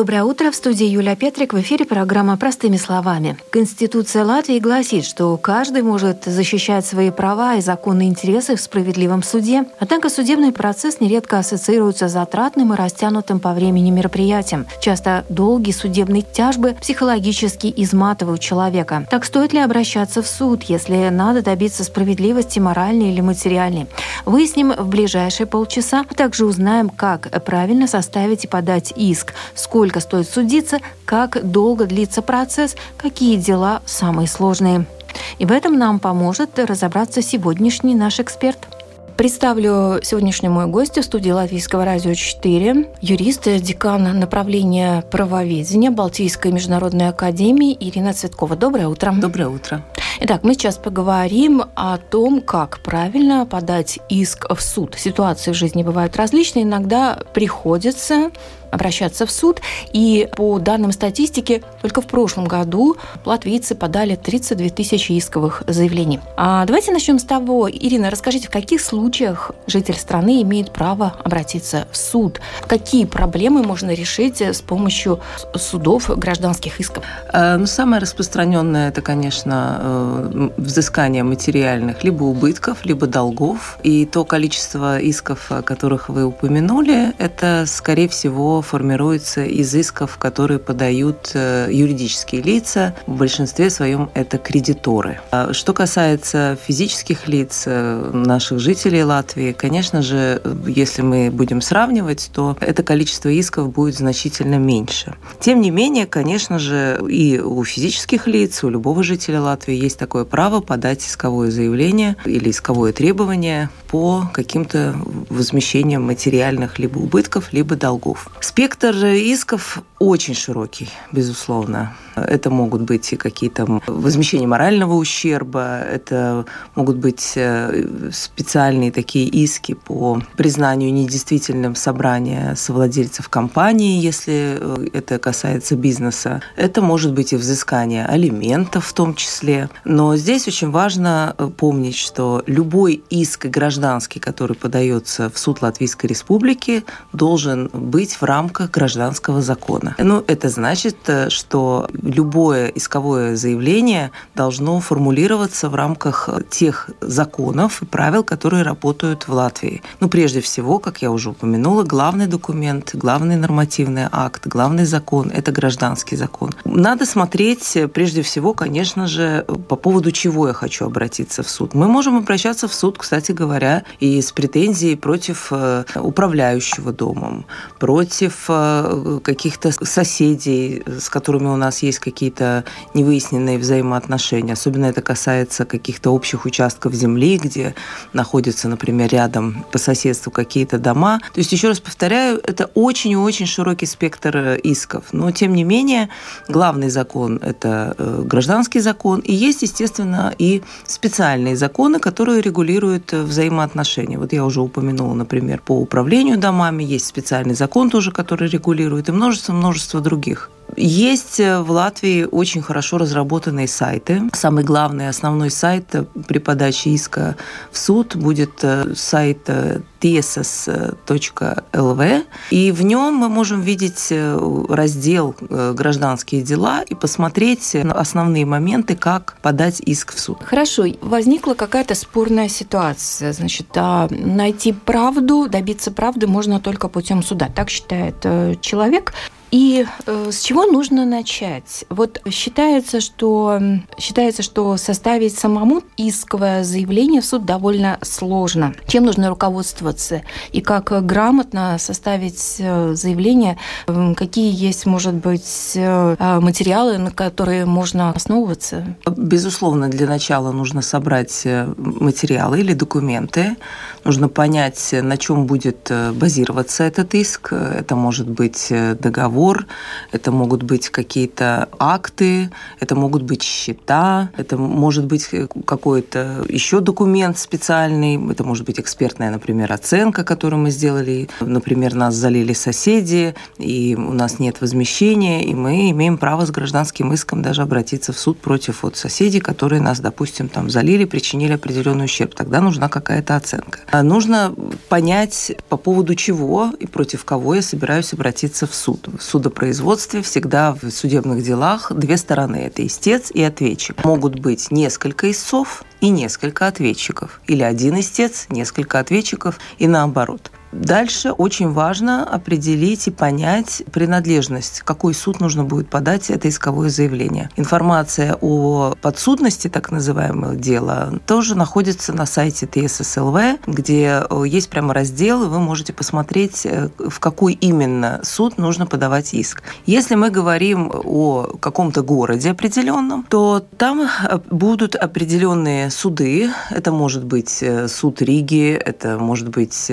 Доброе утро. В студии Юлия Петрик. В эфире программа «Простыми словами». Конституция Латвии гласит, что каждый может защищать свои права и законные интересы в справедливом суде. Однако судебный процесс нередко ассоциируется с затратным и растянутым по времени мероприятием. Часто долгие судебные тяжбы психологически изматывают человека. Так стоит ли обращаться в суд, если надо добиться справедливости моральной или материальной? Выясним в ближайшие полчаса, а также узнаем, как правильно составить и подать иск, сколько сколько стоит судиться, как долго длится процесс, какие дела самые сложные. И в этом нам поможет разобраться сегодняшний наш эксперт. Представлю сегодняшнюю мою гостью в студии Латвийского радио 4, юрист, декан направления правоведения Балтийской международной академии Ирина Цветкова. Доброе утро. Доброе утро. Итак, мы сейчас поговорим о том, как правильно подать иск в суд. Ситуации в жизни бывают различные. Иногда приходится обращаться в суд. И по данным статистики, только в прошлом году латвийцы подали 32 тысячи исковых заявлений. А давайте начнем с того, Ирина, расскажите, в каких случаях житель страны имеет право обратиться в суд? Какие проблемы можно решить с помощью судов гражданских исков? Э, ну, самое распространенное это, конечно, э, взыскание материальных либо убытков, либо долгов. И то количество исков, о которых вы упомянули, это, скорее всего, формируется из исков, которые подают э, юридические лица. В большинстве своем это кредиторы. А что касается физических лиц, э, наших жителей Латвии, конечно же, если мы будем сравнивать, то это количество исков будет значительно меньше. Тем не менее, конечно же, и у физических лиц, у любого жителя Латвии есть такое право подать исковое заявление или исковое требование по каким-то возмещениям материальных либо убытков, либо долгов. Спектр исков очень широкий, безусловно. Это могут быть и какие-то возмещения морального ущерба, это могут быть э, специальные такие иски по признанию недействительным собрания совладельцев компании, если э, это касается бизнеса. Это может быть и взыскание алиментов в том числе. Но здесь очень важно э, помнить, что любой иск гражданский, который подается в суд Латвийской Республики, должен быть в рамках гражданского закона. Ну, это значит, что любое исковое заявление должно формулироваться в рамках тех законов и правил, которые работают в Латвии. Ну, прежде всего, как я уже упомянула, главный документ, главный нормативный акт, главный закон – это гражданский закон. Надо смотреть, прежде всего, конечно же, по поводу чего я хочу обратиться в суд. Мы можем обращаться в суд, кстати говоря, и с претензией против э, управляющего домом, против э, каких-то соседей, с которыми у нас есть какие-то невыясненные взаимоотношения. Особенно это касается каких-то общих участков земли, где находятся, например, рядом по соседству какие-то дома. То есть, еще раз повторяю, это очень и очень широкий спектр э, исков. Но, тем не менее, главный закон – это э, гражданский закон. И есть, естественно, и специальные законы, которые регулируют взаимоотношения. Вот я уже упомянула, например, по управлению домами. Есть специальный закон тоже, который регулирует. И множество-множество других. Есть э, в Латвии очень хорошо разработанные сайты. Самый главный, основной сайт э, при подаче иска в суд будет э, сайт tiesas.lv. И в нем мы можем видеть раздел «Гражданские дела» и посмотреть основные моменты, как подать иск в суд. Хорошо. Возникла какая-то спорная ситуация. Значит, а найти правду, добиться правды можно только путем суда. Так считает человек. И э, с чего нужно начать? Вот считается, что считается, что составить самому исковое заявление в суд довольно сложно. Чем нужно руководствоваться и как грамотно составить э, заявление? Какие есть, может быть, э, а, материалы, на которые можно основываться? Безусловно, для начала нужно собрать э, материалы или документы. Нужно понять, на чем будет базироваться этот иск. Это может быть договор договор, это могут быть какие-то акты, это могут быть счета, это может быть какой-то еще документ специальный, это может быть экспертная, например, оценка, которую мы сделали. Например, нас залили соседи, и у нас нет возмещения, и мы имеем право с гражданским иском даже обратиться в суд против вот соседей, которые нас, допустим, там залили, причинили определенный ущерб. Тогда нужна какая-то оценка. А нужно понять, по поводу чего и против кого я собираюсь обратиться в суд. Судопроизводстве всегда в судебных делах две стороны. Это истец и ответчик. Могут быть несколько истцов и несколько ответчиков. Или один истец, несколько ответчиков и наоборот. Дальше очень важно определить и понять принадлежность, какой суд нужно будет подать это исковое заявление. Информация о подсудности, так называемого дела, тоже находится на сайте ТССЛВ, где э, есть прямо раздел, и вы можете посмотреть, э, в какой именно суд нужно подавать иск. Если мы говорим о каком-то городе определенном, то там э, будут определенные суды. Это может быть суд Риги, это может быть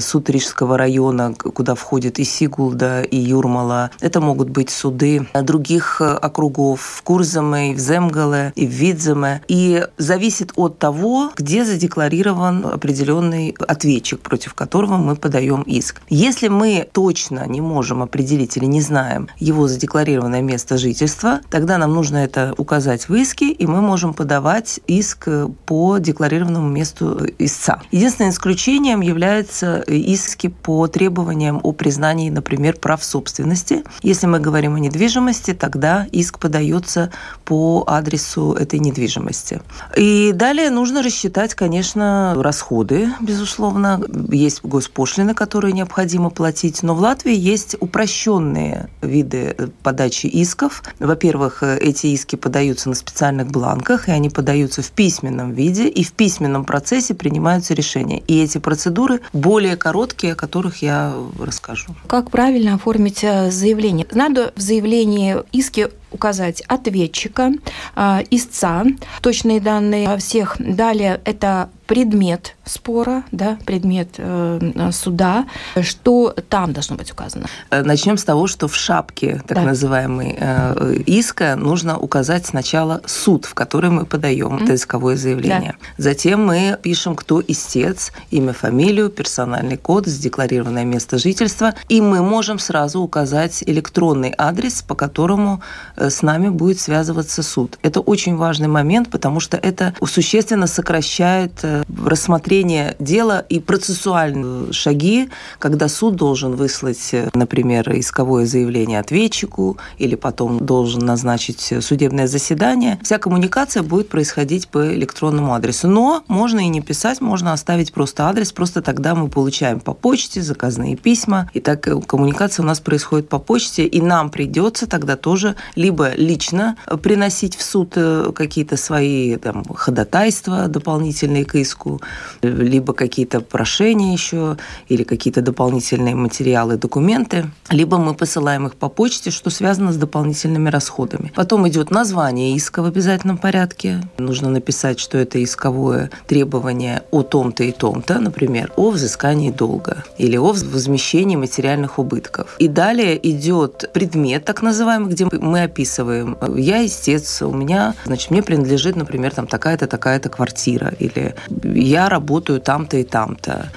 суд суд района, куда входит и Сигулда, и Юрмала. Это могут быть суды других э, округов в Курзаме, и в Земгале, и в Видземе. И зависит от того, где задекларирован определенный ответчик, против которого мы подаем иск. Если мы точно не можем определить или не знаем его задекларированное место жительства, тогда нам нужно это указать в иске, и мы можем подавать иск по декларированному месту истца. Единственным исключением является иски по требованиям о признании, например, прав собственности. Если мы говорим о недвижимости, тогда иск подается по адресу этой недвижимости. И далее нужно рассчитать, конечно, расходы, безусловно. Есть госпошлины, которые необходимо платить, но в Латвии есть упрощенные виды подачи исков. Во-первых, эти иски подаются на специальных бланках, и они подаются в письменном виде, и в письменном процессе принимаются решения. И эти процедуры более короткие короткие, о которых я расскажу. Как правильно оформить э, заявление? Надо в заявлении иски указать ответчика, э, истца, точные данные всех. Далее это предмет спора, да, предмет э, суда, что там должно быть указано? Э, Начнем с того, что в шапке так да. называемой э, иска нужно указать сначала суд, в который мы подаем mm-hmm. исковое заявление. Да. Затем мы пишем, кто истец, имя, фамилию, персональный код, задекларированное место жительства, и мы можем сразу указать электронный адрес, по которому э, с нами будет связываться суд. Это очень важный момент, потому что это существенно сокращает э, рассмотрение дела и процессуальные шаги, когда суд должен выслать, например, исковое заявление ответчику или потом должен назначить судебное заседание. Вся коммуникация будет происходить по электронному адресу. Но можно и не писать, можно оставить просто адрес, просто тогда мы получаем по почте заказные письма, и так коммуникация у нас происходит по почте, и нам придется тогда тоже либо лично приносить в суд э, какие-то свои там, ходатайства дополнительные к иску, списку, либо какие-то прошения еще, или какие-то дополнительные материалы, документы, либо мы посылаем их по почте, что связано с дополнительными расходами. Потом идет название иска в обязательном порядке. Нужно написать, что это исковое требование о том-то и том-то, например, о взыскании долга или о возмещении материальных убытков. И далее идет предмет, так называемый, где мы описываем, я истец, у меня, значит, мне принадлежит, например, там такая-то, такая-то квартира, или я работаю там-то и там-то.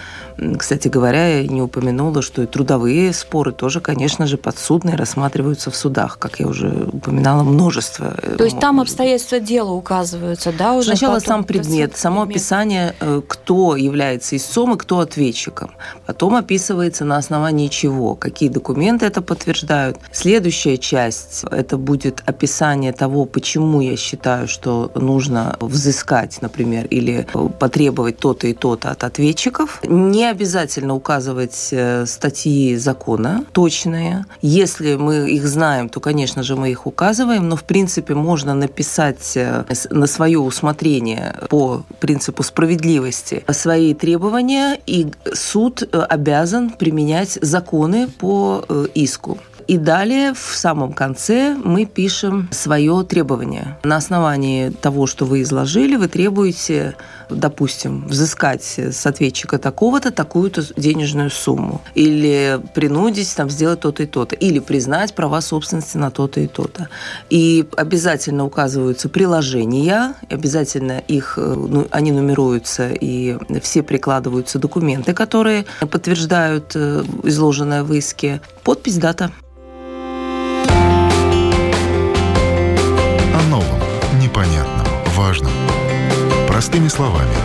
Кстати говоря, я не упомянула, что и трудовые споры тоже, конечно же, подсудные рассматриваются в судах, как я уже упоминала, множество. Э, То есть там обстоятельства дела указываются, да, уже? Сначала сам предмет, само предмет. описание, э, кто является истцом и кто ответчиком. Потом описывается на основании чего, какие документы это подтверждают. Следующая часть – это будет описание того, почему я считаю, что нужно взыскать, например, или потребовать то-то и то-то от ответчиков. Не не обязательно указывать э, статьи закона точные. Если мы их знаем, то, конечно же, мы их указываем, но, в принципе, можно написать э, на свое усмотрение по принципу справедливости свои требования, и суд э, обязан применять законы по иску. И далее, в самом конце, мы пишем свое требование. На основании того, что вы изложили, вы требуете допустим, взыскать с ответчика такого-то такую-то денежную сумму, или принудить там сделать то-то и то-то, или признать права собственности на то-то и то-то. И обязательно указываются приложения, обязательно их, э, ну, они нумеруются, и все прикладываются документы, которые подтверждают э, изложенное в иске. Подпись, дата. Простыми словами.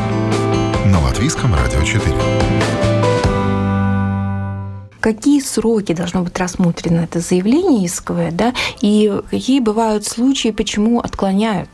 На Латвийском радио 4. Какие сроки должно быть рассмотрено это заявление исковое, да, и какие бывают случаи, почему отклоняют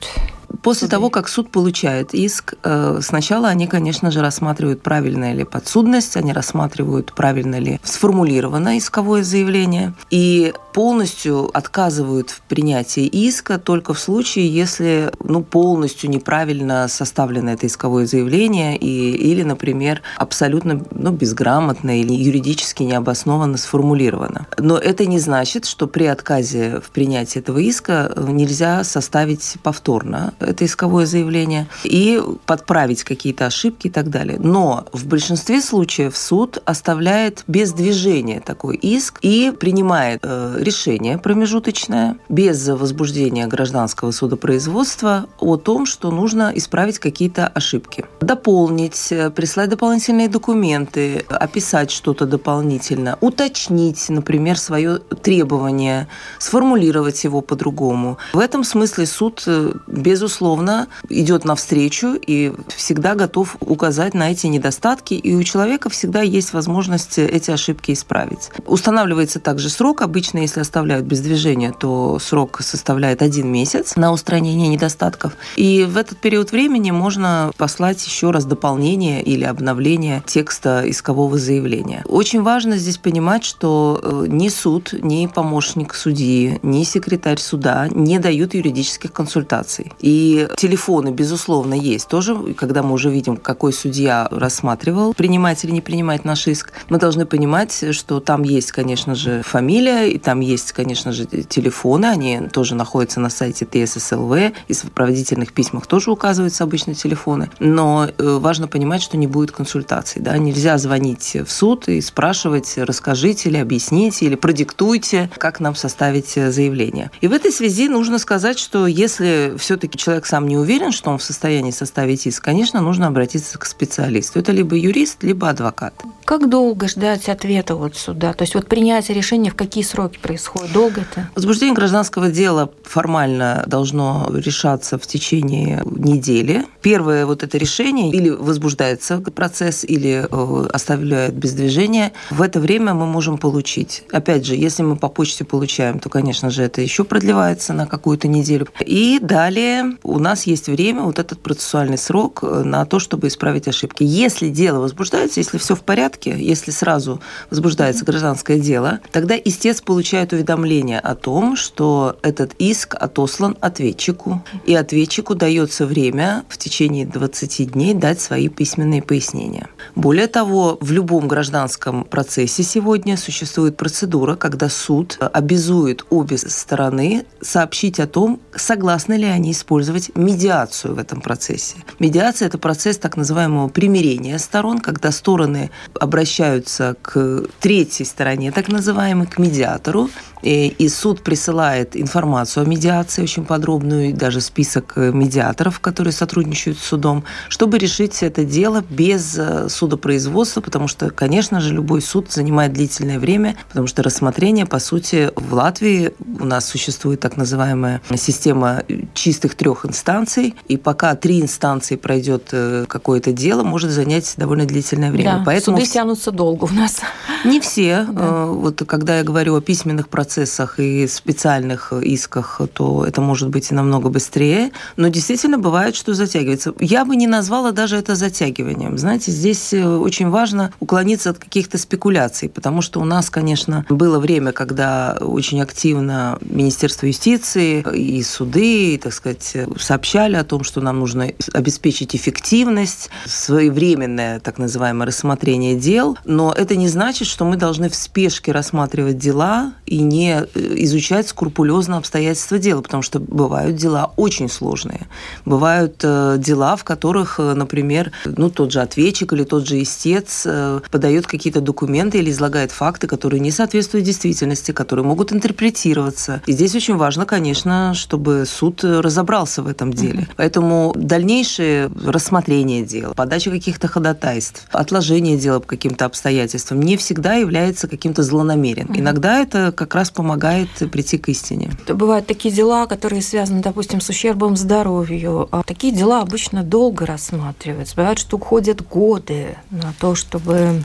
После того, как суд получает иск, э, сначала они, конечно же, рассматривают, правильная ли подсудность, они рассматривают, правильно ли сформулировано исковое заявление, и полностью отказывают в принятии иска только в случае, если ну, полностью неправильно составлено это исковое заявление и, или, например, абсолютно ну, безграмотно или юридически необоснованно сформулировано. Но это не значит, что при отказе в принятии этого иска нельзя составить повторно это исковое заявление, и подправить какие-то ошибки и так далее. Но в большинстве случаев суд оставляет без движения такой иск и принимает э, решение промежуточное без возбуждения гражданского судопроизводства о том, что нужно исправить какие-то ошибки. Дополнить, э, прислать дополнительные документы, описать что-то дополнительно, уточнить, например, свое требование, сформулировать его по-другому. В этом смысле суд, э, безусловно, безусловно, идет навстречу и всегда готов указать на эти недостатки, и у человека всегда есть возможность эти ошибки исправить. Устанавливается также срок. Обычно, если оставляют без движения, то срок составляет один месяц на устранение недостатков. И в этот период времени можно послать еще раз дополнение или обновление текста искового заявления. Очень важно здесь понимать, что э, ни суд, ни помощник судьи, ни секретарь суда не дают юридических консультаций. И телефоны, безусловно, есть тоже. Когда мы уже видим, какой судья рассматривал, принимать или не принимать наш иск, мы должны понимать, что там есть, конечно же, фамилия, и там есть, конечно же, телефоны. Они тоже находятся на сайте ТССЛВ. И в сопроводительных письмах тоже указываются обычно телефоны. Но э, важно понимать, что не будет консультаций. Да? Нельзя звонить в суд и спрашивать, расскажите или объясните, или продиктуйте, как нам составить заявление. И в этой связи нужно сказать, что если все-таки человек человек сам не уверен, что он в состоянии составить иск, конечно, нужно обратиться к специалисту. Это либо юрист, либо адвокат. Как долго ждать ответа от суда? То есть вот принятие решения в какие сроки происходит? Долго это? Возбуждение гражданского дела формально должно решаться в течение недели. Первое вот это решение или возбуждается процесс, или э, оставляют без движения. В это время мы можем получить. Опять же, если мы по почте получаем, то, конечно же, это еще продлевается на какую-то неделю. И далее у нас есть время, вот этот процессуальный срок э, на то, чтобы исправить ошибки. Если дело возбуждается, если все в порядке, если сразу возбуждается гражданское дело, тогда истец получает уведомление о том, что этот иск отослан ответчику, и ответчику дается время в течение 20 дней дать свои письменные пояснения. Более того, в любом гражданском процессе сегодня существует процедура, когда суд обязует обе стороны сообщить о том, согласны ли они использовать использовать медиацию в этом процессе. Медиация – это процесс так называемого примирения сторон, когда стороны обращаются к третьей стороне, так называемой, к медиатору, и суд присылает информацию о медиации, очень подробную, и даже список э, медиаторов, которые сотрудничают с судом, чтобы решить это дело без э, судопроизводства, потому что, конечно же, любой суд занимает длительное время, потому что рассмотрение, по сути, в Латвии у нас существует так называемая система чистых трех инстанций, и пока три инстанции пройдет э, какое-то дело, может занять довольно длительное время. Да, Поэтому суды тянутся долго у нас. Не все. Да. Вот когда я говорю о письменных процессах, процессах и специальных исках, то это может быть и намного быстрее. Но действительно бывает, что затягивается. Я бы не назвала даже это затягиванием. Знаете, здесь э, очень важно уклониться от каких-то спекуляций, потому что у нас, конечно, было время, когда очень активно Министерство юстиции и суды, так сказать, сообщали о том, что нам нужно обеспечить эффективность, своевременное так называемое рассмотрение дел, но это не значит, что мы должны в спешке рассматривать дела и не не изучать скрупулезно обстоятельства дела, потому что бывают дела очень сложные. Бывают дела, в которых, например, ну, тот же ответчик или тот же истец подает какие-то документы или излагает факты, которые не соответствуют действительности, которые могут интерпретироваться. И здесь очень важно, конечно, чтобы суд разобрался в этом деле. Mm-hmm. Поэтому дальнейшее рассмотрение дела, подача каких-то ходатайств, отложение дела по каким-то обстоятельствам не всегда является каким-то злонамеренным. Mm-hmm. Иногда это как раз помогает прийти к истине. Бывают такие дела, которые связаны, допустим, с ущербом здоровью. А такие дела обычно долго рассматриваются. Бывает, что уходят годы на то, чтобы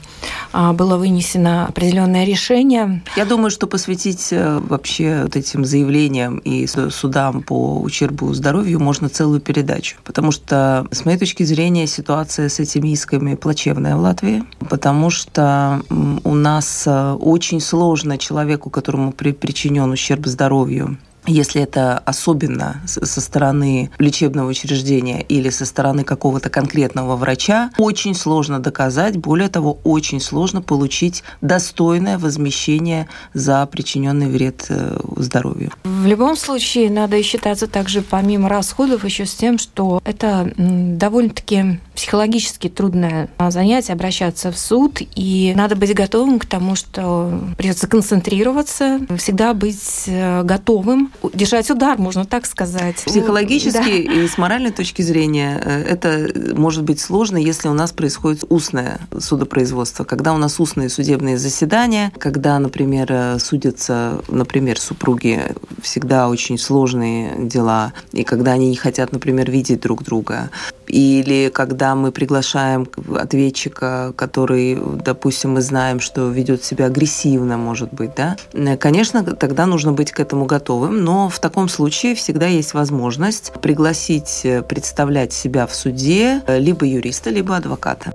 а, было вынесено определенное решение. Я думаю, что посвятить э, вообще вот этим заявлениям и судам по ущербу здоровью можно целую передачу. Потому что, с моей точки зрения, ситуация с этими исками плачевная в Латвии. Потому что у нас э, очень сложно человеку, которому причинен ущерб здоровью, если это особенно со стороны лечебного учреждения или со стороны какого-то конкретного врача, очень сложно доказать, более того, очень сложно получить достойное возмещение за причиненный вред э, здоровью. В любом случае, надо считаться также, помимо расходов, еще с тем, что это довольно-таки психологически трудное занятие, обращаться в суд, и надо быть готовым к тому, что придется концентрироваться, всегда быть э, готовым держать удар, можно так сказать. Психологически да. и с моральной точки зрения э, это может быть сложно, если у нас происходит устное судопроизводство, когда у нас устные судебные заседания, когда, например, э, судятся, например, супруги, всегда очень сложные дела, и когда они не хотят, например, видеть друг друга, или когда мы приглашаем ответчика, который, допустим, мы знаем, что ведет себя агрессивно, может быть, да, э, конечно, тогда нужно быть к этому готовым, но в таком случае всегда есть возможность пригласить э, представлять себя в суде э, либо юриста, либо адвоката.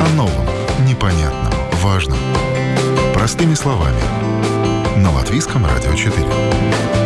О новом, непонятном, важном. Простыми словами. На Латвийском радио 4.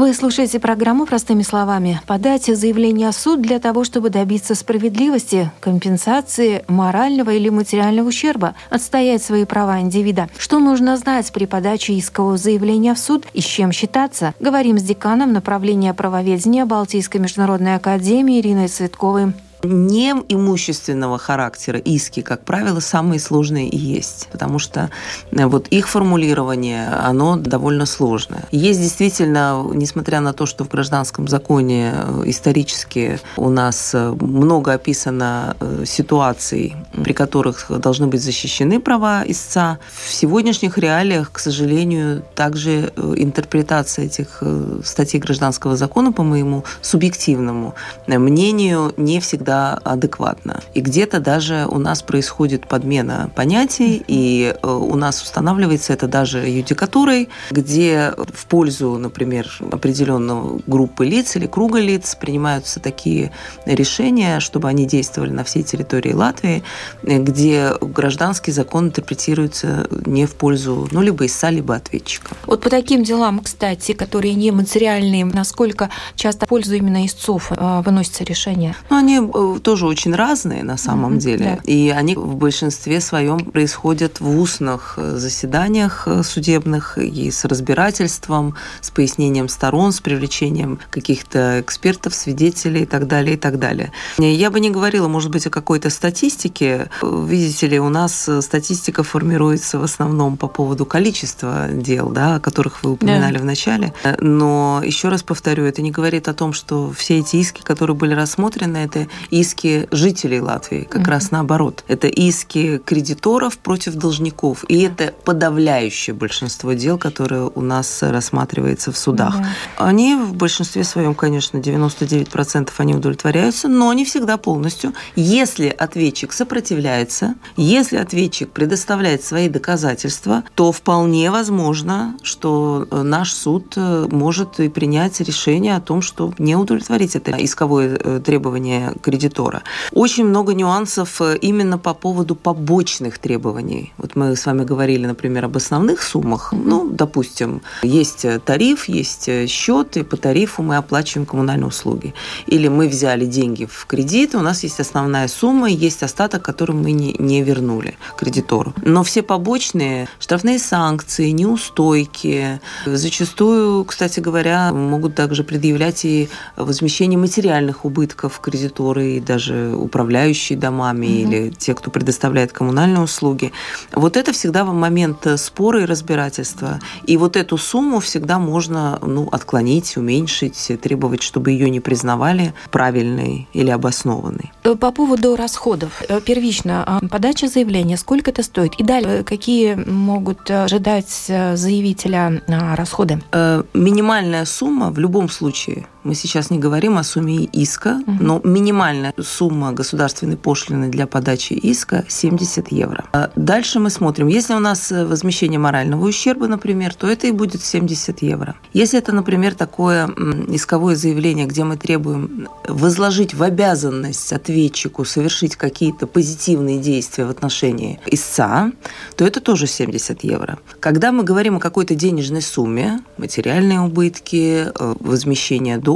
Вы слушаете программу «Простыми словами». Подать заявление в суд для того, чтобы добиться справедливости, компенсации морального или материального ущерба, отстоять свои права индивида. Что нужно знать при подаче искового заявления в суд и с чем считаться? Говорим с деканом направления правоведения Балтийской международной академии Ириной Цветковой не имущественного характера иски, как правило, самые сложные и есть, потому что э, вот их формулирование, оно довольно сложное. Есть действительно, несмотря на то, что в гражданском законе э, исторически у нас э, много описано ситуаций, при которых должны быть защищены права истца, в сегодняшних реалиях, к сожалению, также интерпретация этих статей гражданского закона, по моему субъективному мнению, не всегда всегда адекватно. И где-то даже у нас происходит подмена понятий, и э, у нас устанавливается это даже юдикатурой, где в пользу, например, определенного группы лиц или круга лиц принимаются такие решения, чтобы они действовали на всей территории Латвии, где гражданский закон интерпретируется не в пользу, ну, либо истца, либо ответчика. Вот по таким делам, кстати, которые не материальные, насколько часто в пользу именно истцов э, выносится решение? Ну, они Э, тоже очень разные на самом mm-hmm, деле. Да. И они в большинстве своем происходят в устных э, заседаниях э, судебных и с разбирательством, с пояснением сторон, с привлечением каких-то экспертов, свидетелей и так далее, и так далее. Я бы не говорила, может быть, о какой-то статистике. Видите ли, у нас статистика формируется в основном по поводу количества дел, да, о которых вы упоминали да. в начале. Но еще раз повторю, это не говорит о том, что все эти иски, которые были рассмотрены, это иски жителей Латвии, как mm-hmm. раз наоборот. Это иски кредиторов против должников. И это подавляющее большинство дел, которые у нас рассматривается в судах. Mm-hmm. Они в большинстве своем, конечно, 99% они удовлетворяются, но не всегда полностью. Если ответчик сопротивляется, если ответчик предоставляет свои доказательства, то вполне возможно, что наш суд э, может и принять решение о том, что не удовлетворить это исковое э, требование кредитора кредитора. Очень много нюансов э, именно по поводу побочных требований. Вот мы с вами говорили, например, об основных суммах. Ну, допустим, есть тариф, есть счет, и по тарифу мы оплачиваем коммунальные услуги. Или мы взяли деньги в кредит, у нас есть основная сумма, есть остаток, который мы не, не вернули кредитору. Но все побочные, штрафные санкции, неустойки, зачастую, кстати говоря, могут также предъявлять и возмещение материальных убытков кредиторы и даже управляющие домами угу. или те, кто предоставляет коммунальные услуги. Вот это всегда в момент спора и разбирательства. И вот эту сумму всегда можно ну, отклонить, уменьшить, требовать, чтобы ее не признавали правильной или обоснованной. Э, по поводу расходов. Э, первично, а, подача заявления, сколько это стоит? И далее, какие могут ожидать э, заявителя расходы? Минимальная сумма в любом случае мы сейчас не говорим о сумме иска, угу. но минимальная сумма государственной пошлины для подачи иска 70 евро. А дальше мы смотрим, если у нас возмещение морального ущерба, например, то это и будет 70 евро. Если это, например, такое исковое заявление, где мы требуем возложить в обязанность ответчику совершить какие-то позитивные действия в отношении истца, то это тоже 70 евро. Когда мы говорим о какой-то денежной сумме, материальные убытки, э, возмещение долга,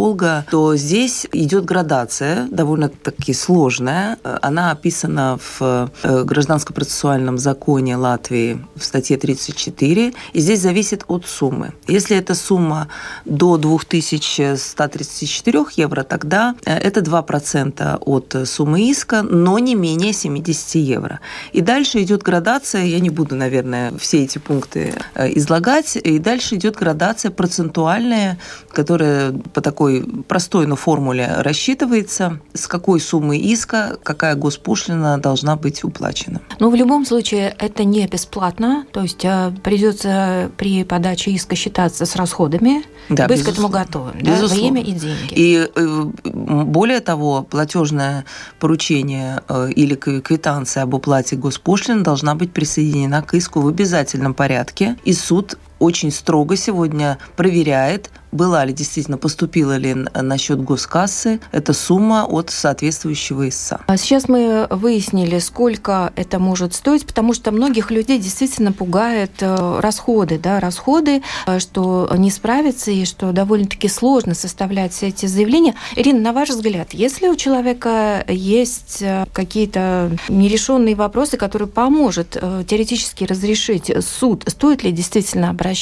то здесь идет градация, довольно-таки сложная. Она описана в э, Гражданско-процессуальном законе Латвии в статье 34, и здесь зависит от суммы. Если эта сумма до 2134 евро, тогда э, это 2% от суммы иска, но не менее 70 евро. И дальше идет градация, я не буду, наверное, все эти пункты э, излагать, и дальше идет градация процентуальная, которая по такой такой простой, но формуле рассчитывается, с какой суммы иска какая госпошлина должна быть уплачена. Но в любом случае это не бесплатно, то есть э, придется при подаче иска считаться с расходами, да, быть к этому готовым, да, время и деньги. И э, более того, платежное поручение э, или квитанция об уплате госпошлины должна быть присоединена к иску в обязательном порядке, и суд очень строго сегодня проверяет, была ли действительно, поступила ли на счет госкассы эта сумма от соответствующего ИСА. А сейчас мы выяснили, сколько это может стоить, потому что многих людей действительно пугают э, расходы, да, расходы, э, что не справиться и что довольно-таки сложно составлять все эти заявления. Ирина, на ваш взгляд, если у человека есть э, какие-то нерешенные вопросы, которые поможет теоретически разрешить суд, стоит ли действительно обращаться?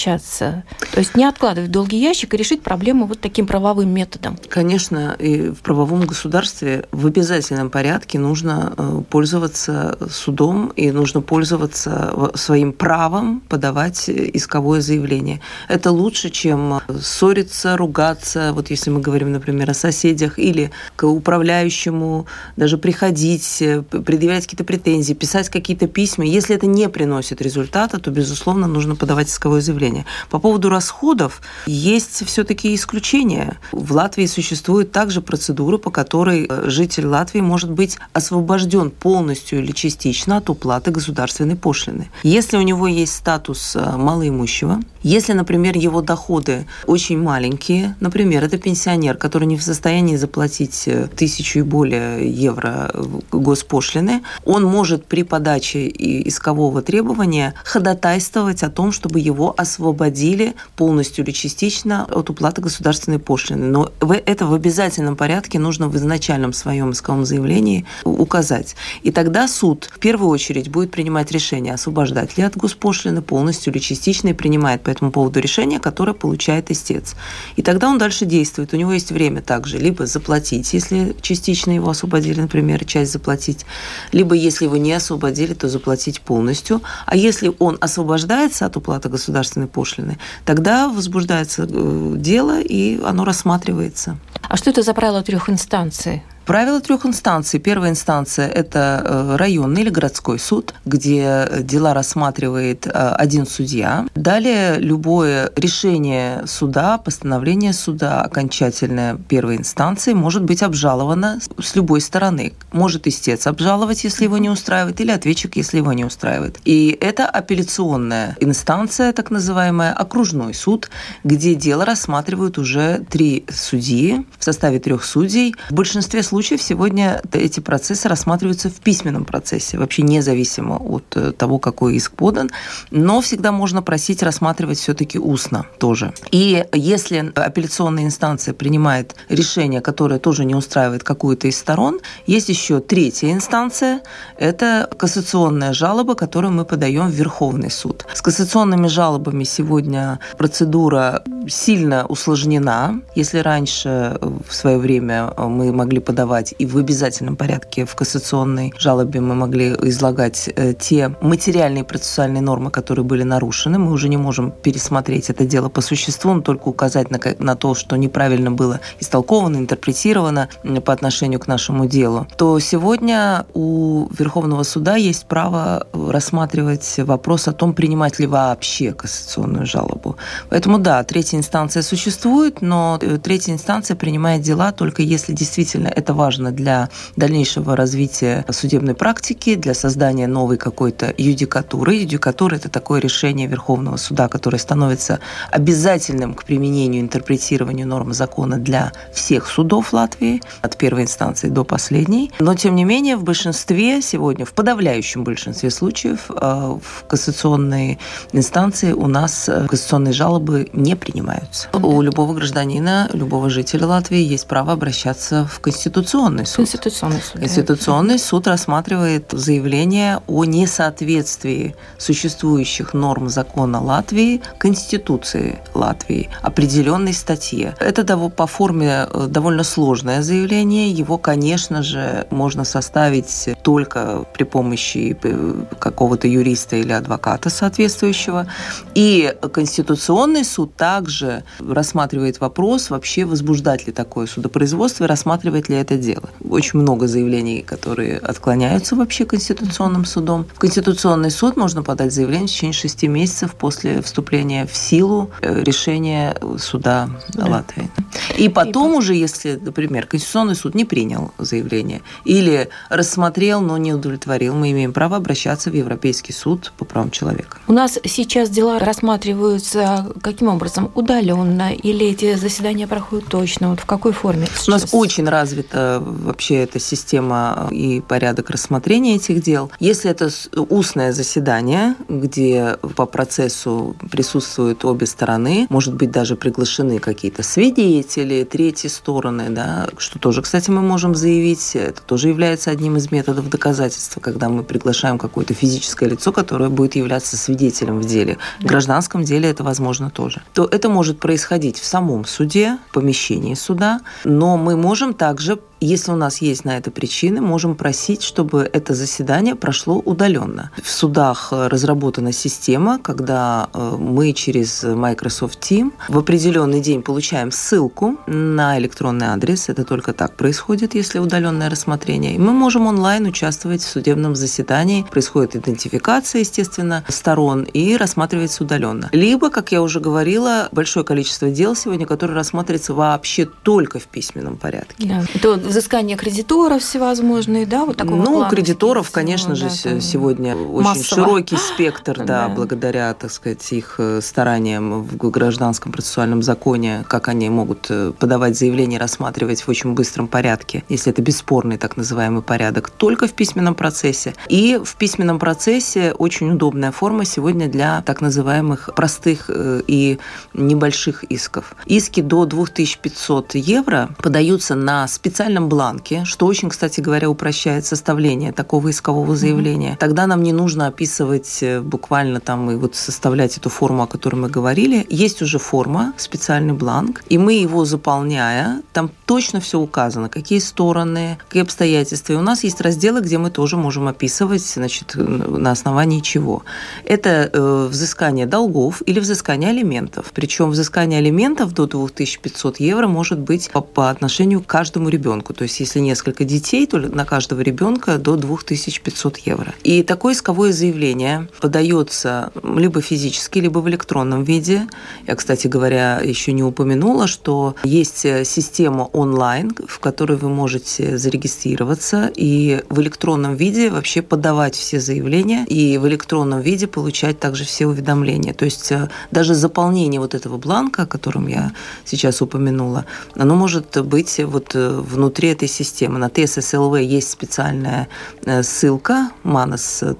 То есть не откладывать в долгий ящик и решить проблему вот таким правовым методом? Конечно, и в правовом государстве в обязательном порядке нужно э, пользоваться судом и нужно пользоваться своим правом подавать исковое заявление. Это лучше, чем ссориться, ругаться, вот если мы говорим, например, о соседях, или к управляющему даже приходить, э, предъявлять какие-то претензии, писать какие-то письма. Если это не приносит результата, то, безусловно, нужно подавать исковое заявление. По поводу расходов есть все-таки исключения. В Латвии существует также процедура, по которой э, житель Латвии может быть освобожден полностью или частично от уплаты государственной пошлины. Если у него есть статус э, малоимущего, если, например, его доходы очень маленькие, например, это пенсионер, который не в состоянии заплатить э, тысячу и более евро госпошлины, он может при подаче искового требования ходатайствовать о том, чтобы его освободили полностью или частично от уплаты государственной пошлины. Но это в обязательном порядке нужно в изначальном своем исковом заявлении указать. И тогда суд в первую очередь будет принимать решение, освобождать ли от госпошлины полностью или частично, и принимает по этому поводу решение, которое получает истец. И тогда он дальше действует. У него есть время также либо заплатить, если частично его освободили, например, часть заплатить, либо если его не освободили, то заплатить полностью. А если он освобождается от уплаты государственной пошлины, тогда возбуждается э, дело, и оно рассматривается. А что это за правило трех инстанций? Правило трех инстанций. Первая инстанция – это э, районный или городской суд, где дела рассматривает э, один судья. Далее любое решение суда, постановление суда окончательное первой инстанции может быть обжаловано с любой стороны. Может истец обжаловать, если его не устраивает, или ответчик, если его не устраивает. И это апелляционная инстанция, так называемая окружной суд, где дело рассматривают уже три судьи в составе трех судей. В большинстве случаев случаев сегодня эти процессы рассматриваются в письменном процессе, вообще независимо от э, того, какой иск подан, но всегда можно просить рассматривать все-таки устно тоже. И если апелляционная инстанция принимает решение, которое тоже не устраивает какую-то из сторон, есть еще третья инстанция, это кассационная жалоба, которую мы подаем в Верховный суд. С кассационными жалобами сегодня процедура сильно усложнена. Если раньше в свое время мы могли подавать и в обязательном порядке в кассационной жалобе мы могли излагать э, те материальные процессуальные нормы, которые были нарушены, мы уже не можем пересмотреть это дело по существу, но только указать на, на то, что неправильно было истолковано, интерпретировано по отношению к нашему делу, то сегодня у Верховного суда есть право рассматривать вопрос о том, принимать ли вообще кассационную жалобу. Поэтому да, третья инстанция существует, но э, третья инстанция принимает дела только если действительно это важно для дальнейшего развития судебной практики, для создания новой какой-то юдикатуры. Юдикатура – это такое решение Верховного суда, которое становится обязательным к применению, интерпретированию нормы закона для всех судов Латвии, от первой инстанции до последней. Но, тем не менее, в большинстве сегодня, в подавляющем большинстве случаев, э, в кассационной инстанции у нас э, кассационные жалобы не принимаются. У любого гражданина, любого жителя Латвии есть право обращаться в Конституционный суд. Конституционный суд. Конституционный суд рассматривает заявление о несоответствии существующих норм закона Латвии Конституции Латвии, определенной статье. Это по форме э, довольно сложное заявление. Его, конечно же, можно составить только при помощи э, какого-то юриста или адвоката соответствующего. И Конституционный суд также рассматривает вопрос, вообще возбуждать ли такое судопроизводство и рассматривает ли это дело. Очень много заявлений, которые отклоняются вообще Конституционным судом. В Конституционный суд можно подать заявление в течение шести месяцев после вступления в силу э, решения суда да. Латвии. И потом и уже, если, например, Конституционный суд не принял заявление или рассмотрел, но не удовлетворил, мы имеем право обращаться в Европейский суд по правам человека. У нас сейчас дела рассматриваются каким образом? Удаленно или эти заседания проходят точно? Вот в какой форме? У нас очень развита вообще эта система и порядок рассмотрения этих дел. Если это устное заседание, где по процессу присутствуют обе стороны, может быть, даже приглашены какие-то свидетели, третьи стороны, да, что тоже, кстати, мы можем заявить, это тоже является одним из методов доказательства, когда мы приглашаем какое-то физическое лицо, которое будет являться свидетелем в деле. В гражданском деле это возможно тоже. То это может происходить в самом суде, в помещении суда, но мы можем также если у нас есть на это причины, можем просить, чтобы это заседание прошло удаленно. В судах э, разработана система, когда э, мы через Microsoft Team в определенный день получаем ссылку на электронный адрес. Это только так происходит, если удаленное рассмотрение. И мы можем онлайн участвовать в судебном заседании. Происходит идентификация, естественно, сторон и рассматривается удаленно. Либо, как я уже говорила, большое количество дел сегодня, которые рассматриваются вообще только в письменном порядке. Да. Это взыскание кредиторов всевозможные, да, вот такого Ну, кредиторов, конечно же, да, сегодня очень массово. широкий спектр, да, да, благодаря, так сказать, их э, стараниям в гражданском процессуальном законе, как они могут э, подавать заявление, рассматривать в очень быстром порядке, если это бесспорный так называемый порядок, только в письменном процессе. И в письменном процессе очень удобная форма сегодня для так называемых простых э, и небольших исков. Иски до 2500 евро подаются на специальном специальном бланке, что очень, кстати говоря, упрощает составление такого искового заявления. Mm-hmm. Тогда нам не нужно описывать э, буквально там и вот составлять эту форму, о которой мы говорили. Есть уже форма, специальный бланк, и мы его заполняя, там точно все указано, какие стороны, какие обстоятельства. И у нас есть разделы, где мы тоже можем описывать, значит, на основании чего. Это э, взыскание долгов или взыскание алиментов. Причем взыскание алиментов до 2500 евро может быть по, по отношению к каждому ребенку ребенку. То есть, если несколько детей, то на каждого ребенка до 2500 евро. И такое исковое заявление подается либо физически, либо в электронном виде. Я, кстати говоря, еще не упомянула, что есть система онлайн, в которой вы можете зарегистрироваться и в электронном виде вообще подавать все заявления и в электронном виде получать также все уведомления. То есть э, даже заполнение вот этого бланка, о котором я сейчас упомянула, оно может быть вот э, внутри внутри этой системы. На TSSLV есть специальная э, ссылка manos.tss.lv,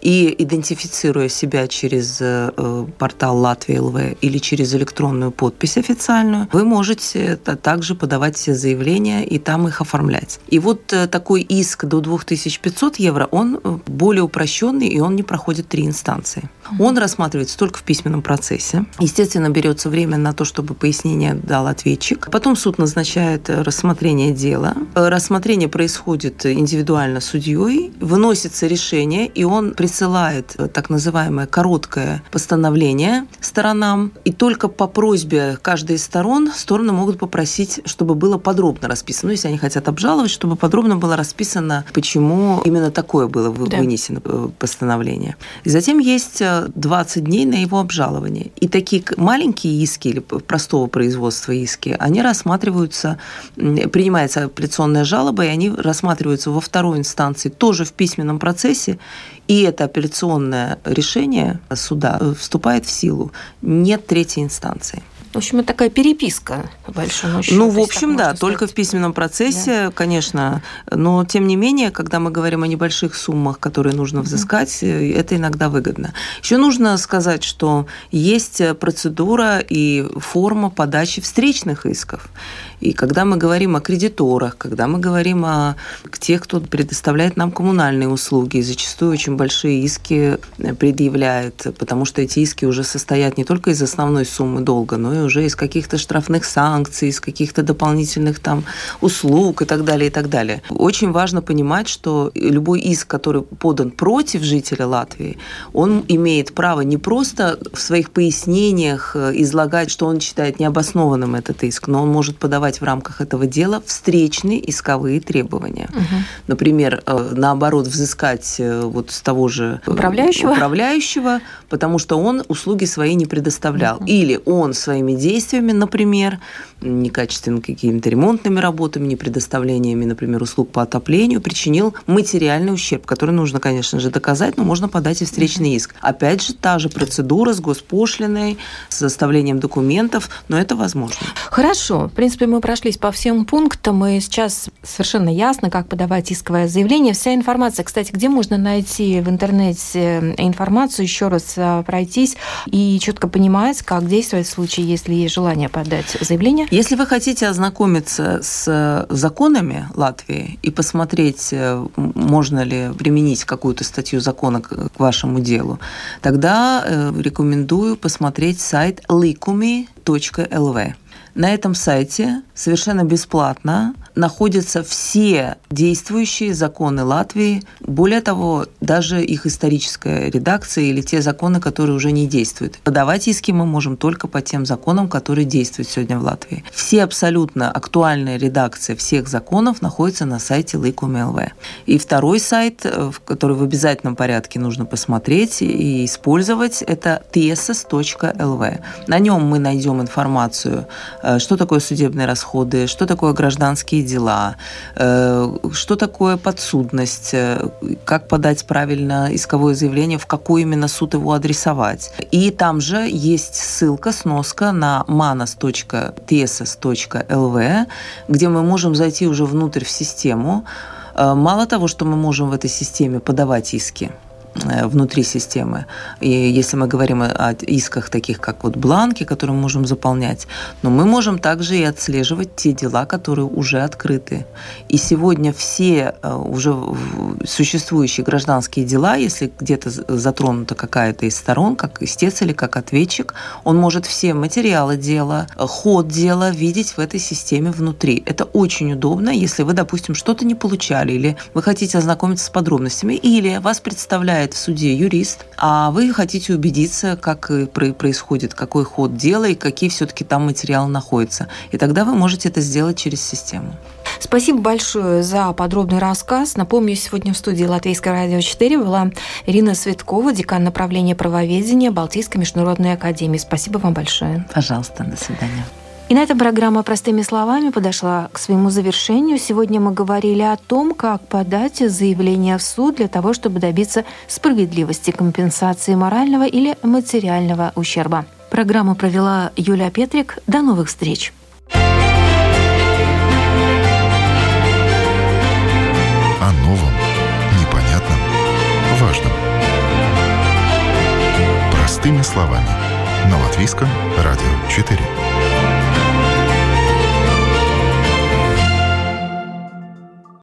и идентифицируя себя через э, портал Латвии ЛВ или через электронную подпись официальную, вы можете также подавать все заявления и там их оформлять. И вот такой иск до 2500 евро, он более упрощенный, и он не проходит три инстанции. Он рассматривается только в письменном процессе. Естественно, берется время на то, чтобы пояснение дал ответчик. Потом суд назначает рассмотрение дела. Рассмотрение происходит индивидуально судьей, выносится решение, и он присылает так называемое короткое постановление сторонам. И только по просьбе каждой из сторон стороны могут попросить, чтобы было подробно расписано. Ну, если они хотят обжаловать, чтобы подробно было расписано, почему именно такое было вынесено да. Э, постановление. И затем есть 20 дней на его обжалование. И такие маленькие иски или простого производства иски, они рассматриваются, принимается апелляционная жалоба, и они рассматриваются во второй инстанции тоже в письменном процессе, и это апелляционное решение суда вступает в силу. Нет третьей инстанции. В общем, это такая переписка, по большому счету. Ну, в общем, да, только в письменном процессе, да. конечно. Но, тем не менее, когда мы говорим о небольших суммах, которые нужно взыскать, mm-hmm. это иногда выгодно. Еще нужно сказать, что есть процедура и форма подачи встречных исков. И когда мы говорим о кредиторах, когда мы говорим о тех, кто предоставляет нам коммунальные услуги, зачастую очень большие иски предъявляют, потому что эти иски уже состоят не только из основной суммы долга, но и уже из каких-то штрафных санкций, из каких-то дополнительных там услуг и так далее, и так далее. Очень важно понимать, что любой иск, который подан против жителя Латвии, он имеет право не просто в своих пояснениях э, излагать, что он считает необоснованным этот иск, но он может подавать в рамках этого дела встречные исковые требования. Угу. Например, э, наоборот, взыскать э, вот с того же управляющего, управляющего потому что он услуги свои не предоставлял. Угу. Или он своими своими действиями, например, некачественными какими-то ремонтными работами, не предоставлениями, например, услуг по отоплению, причинил материальный ущерб, который нужно, конечно же, доказать, но можно подать и встречный иск. Опять же, та же процедура с госпошлиной, с составлением документов, но это возможно. Хорошо. В принципе, мы прошлись по всем пунктам, и сейчас совершенно ясно, как подавать исковое заявление. Вся информация, кстати, где можно найти в интернете информацию, еще раз а, пройтись и четко понимать, как действовать в случае, если есть желание подать заявление? Если вы хотите ознакомиться с законами Латвии и посмотреть, э, можно ли применить какую-то статью закона к вашему делу, тогда э, рекомендую посмотреть сайт likumi.lv. На этом сайте совершенно бесплатно находятся все действующие законы Латвии. Более того, даже их историческая редакция или те законы, которые уже не действуют. Подавать иски мы можем только по тем законам, которые действуют сегодня в Латвии. Все абсолютно актуальные редакции всех законов находятся на сайте Лейкум.лв. И второй сайт, э, который в обязательном порядке нужно посмотреть и использовать, это tss.lv. На нем мы найдем информацию, э, что такое судебные расходы, что такое гражданские дела, э, что такое подсудность, э, как подать правильно исковое заявление, в какой именно суд его адресовать. И там же есть ссылка, сноска на manos.tss.lv, где мы можем зайти уже внутрь в систему. Э, мало того, что мы можем в этой системе подавать иски, внутри системы. И если мы говорим о исках таких, как вот бланки, которые мы можем заполнять, но мы можем также и отслеживать те дела, которые уже открыты. И сегодня все э, уже существующие гражданские дела, если где-то затронута какая-то из сторон, как истец или как ответчик, он может все материалы дела, ход дела видеть в этой системе внутри. Это очень удобно, если вы, допустим, что-то не получали, или вы хотите ознакомиться с подробностями, или вас представляет в суде юрист, а вы хотите убедиться, как происходит, какой ход дела и какие все-таки там материалы находятся. И тогда вы можете это сделать через систему. Спасибо большое за подробный рассказ. Напомню, сегодня в студии Латвийского радио 4 была Ирина Светкова, декан направления правоведения Балтийской международной академии. Спасибо вам большое. Пожалуйста, до свидания. И на этом программа «Простыми словами» подошла к своему завершению. Сегодня мы говорили о том, как подать заявление в суд для того, чтобы добиться справедливости компенсации морального или материального ущерба. Программу провела Юлия Петрик. До новых встреч! О новом, непонятном, важном. Простыми словами. На Латвийском радио 4.